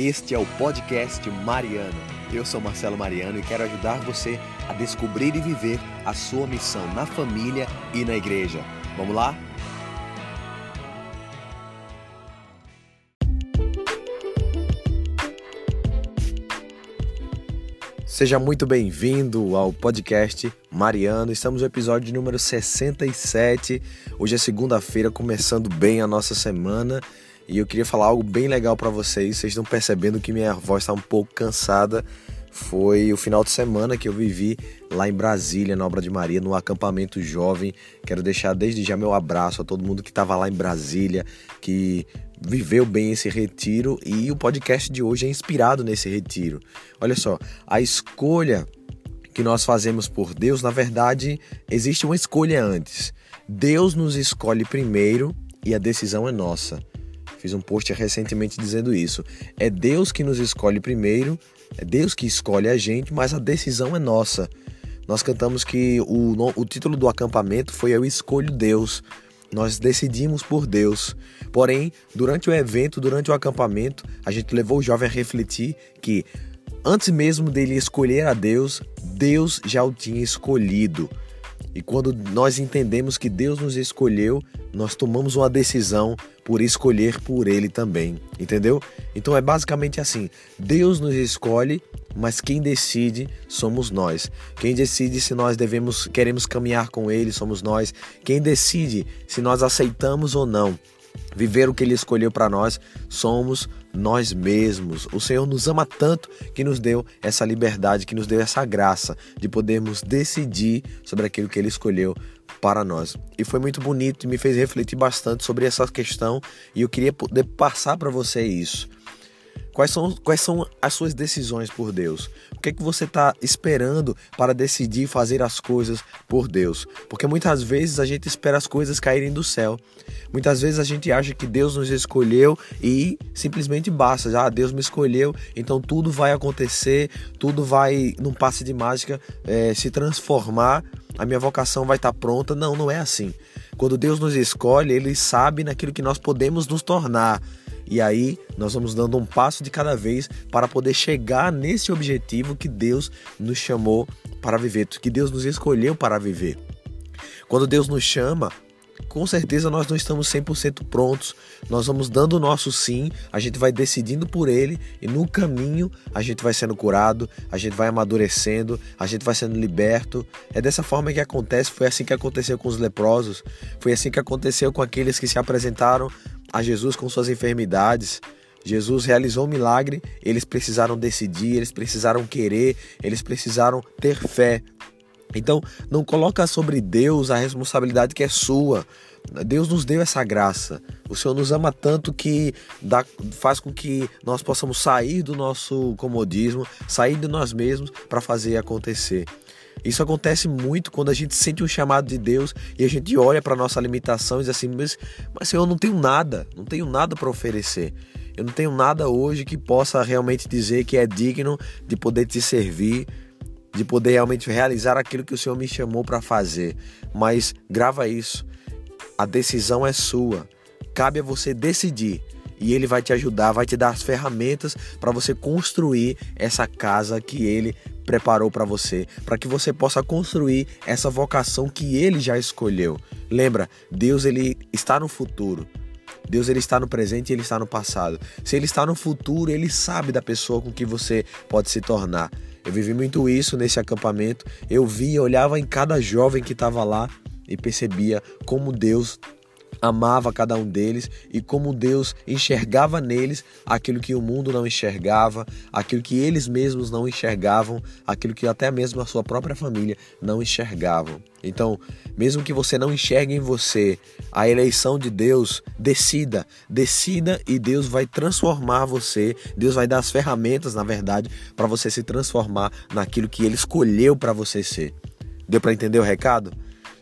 Este é o podcast Mariano. Eu sou Marcelo Mariano e quero ajudar você a descobrir e viver a sua missão na família e na igreja. Vamos lá? Seja muito bem-vindo ao podcast Mariano. Estamos no episódio número 67. Hoje é segunda-feira, começando bem a nossa semana. E eu queria falar algo bem legal para vocês. Vocês estão percebendo que minha voz está um pouco cansada. Foi o final de semana que eu vivi lá em Brasília, na Obra de Maria, no acampamento jovem. Quero deixar desde já meu abraço a todo mundo que estava lá em Brasília, que viveu bem esse retiro e o podcast de hoje é inspirado nesse retiro. Olha só, a escolha que nós fazemos por Deus, na verdade, existe uma escolha antes. Deus nos escolhe primeiro e a decisão é nossa. Fiz um post recentemente dizendo isso. É Deus que nos escolhe primeiro, é Deus que escolhe a gente, mas a decisão é nossa. Nós cantamos que o, o título do acampamento foi Eu Escolho Deus. Nós decidimos por Deus. Porém, durante o evento, durante o acampamento, a gente levou o jovem a refletir que antes mesmo dele escolher a Deus, Deus já o tinha escolhido. E quando nós entendemos que Deus nos escolheu, nós tomamos uma decisão por escolher por Ele também, entendeu? Então é basicamente assim: Deus nos escolhe, mas quem decide somos nós. Quem decide se nós devemos queremos caminhar com Ele somos nós. Quem decide se nós aceitamos ou não viver o que Ele escolheu para nós somos nós mesmos. O Senhor nos ama tanto que nos deu essa liberdade, que nos deu essa graça de podermos decidir sobre aquilo que Ele escolheu para nós. E foi muito bonito e me fez refletir bastante sobre essa questão e eu queria poder passar para você isso. Quais são, quais são as suas decisões por Deus? O que é que você está esperando para decidir fazer as coisas por Deus? Porque muitas vezes a gente espera as coisas caírem do céu. Muitas vezes a gente acha que Deus nos escolheu e simplesmente basta. Ah, Deus me escolheu, então tudo vai acontecer, tudo vai, num passe de mágica, é, se transformar. A minha vocação vai estar tá pronta. Não, não é assim. Quando Deus nos escolhe, Ele sabe naquilo que nós podemos nos tornar. E aí nós vamos dando um passo de cada vez para poder chegar nesse objetivo que Deus nos chamou para viver, que Deus nos escolheu para viver. Quando Deus nos chama, com certeza nós não estamos 100% prontos. Nós vamos dando o nosso sim, a gente vai decidindo por ele e no caminho a gente vai sendo curado, a gente vai amadurecendo, a gente vai sendo liberto. É dessa forma que acontece, foi assim que aconteceu com os leprosos, foi assim que aconteceu com aqueles que se apresentaram a Jesus com suas enfermidades. Jesus realizou um milagre, eles precisaram decidir, eles precisaram querer, eles precisaram ter fé. Então, não coloca sobre Deus a responsabilidade que é sua. Deus nos deu essa graça. O Senhor nos ama tanto que dá, faz com que nós possamos sair do nosso comodismo, sair de nós mesmos para fazer acontecer. Isso acontece muito quando a gente sente um chamado de Deus e a gente olha para nossa limitação e diz assim: mas, mas Senhor, eu não tenho nada, não tenho nada para oferecer. Eu não tenho nada hoje que possa realmente dizer que é digno de poder te servir, de poder realmente realizar aquilo que o Senhor me chamou para fazer. Mas grava isso. A decisão é sua. Cabe a você decidir e ele vai te ajudar, vai te dar as ferramentas para você construir essa casa que ele preparou para você, para que você possa construir essa vocação que ele já escolheu. Lembra, Deus ele está no futuro. Deus ele está no presente e ele está no passado. Se ele está no futuro, ele sabe da pessoa com que você pode se tornar. Eu vivi muito isso nesse acampamento. Eu via, olhava em cada jovem que estava lá e percebia como Deus amava cada um deles e como Deus enxergava neles aquilo que o mundo não enxergava, aquilo que eles mesmos não enxergavam, aquilo que até mesmo a sua própria família não enxergavam. Então, mesmo que você não enxergue em você a eleição de Deus, decida, decida e Deus vai transformar você, Deus vai dar as ferramentas, na verdade, para você se transformar naquilo que ele escolheu para você ser. Deu para entender o recado?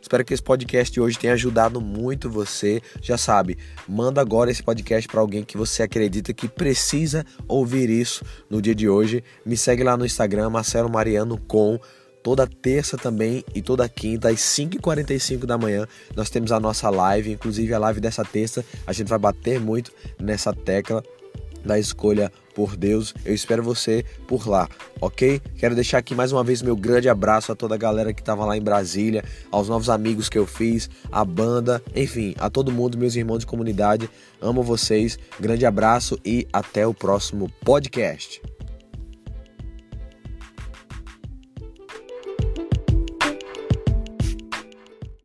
Espero que esse podcast de hoje tenha ajudado muito você. Já sabe, manda agora esse podcast para alguém que você acredita que precisa ouvir isso no dia de hoje. Me segue lá no Instagram, Marcelo Mariano com toda terça também e toda quinta às 5h45 da manhã nós temos a nossa live, inclusive a live dessa terça a gente vai bater muito nessa tecla da escolha por Deus. Eu espero você por lá, ok? Quero deixar aqui mais uma vez meu grande abraço a toda a galera que estava lá em Brasília, aos novos amigos que eu fiz, a banda, enfim, a todo mundo, meus irmãos de comunidade. Amo vocês, grande abraço e até o próximo podcast.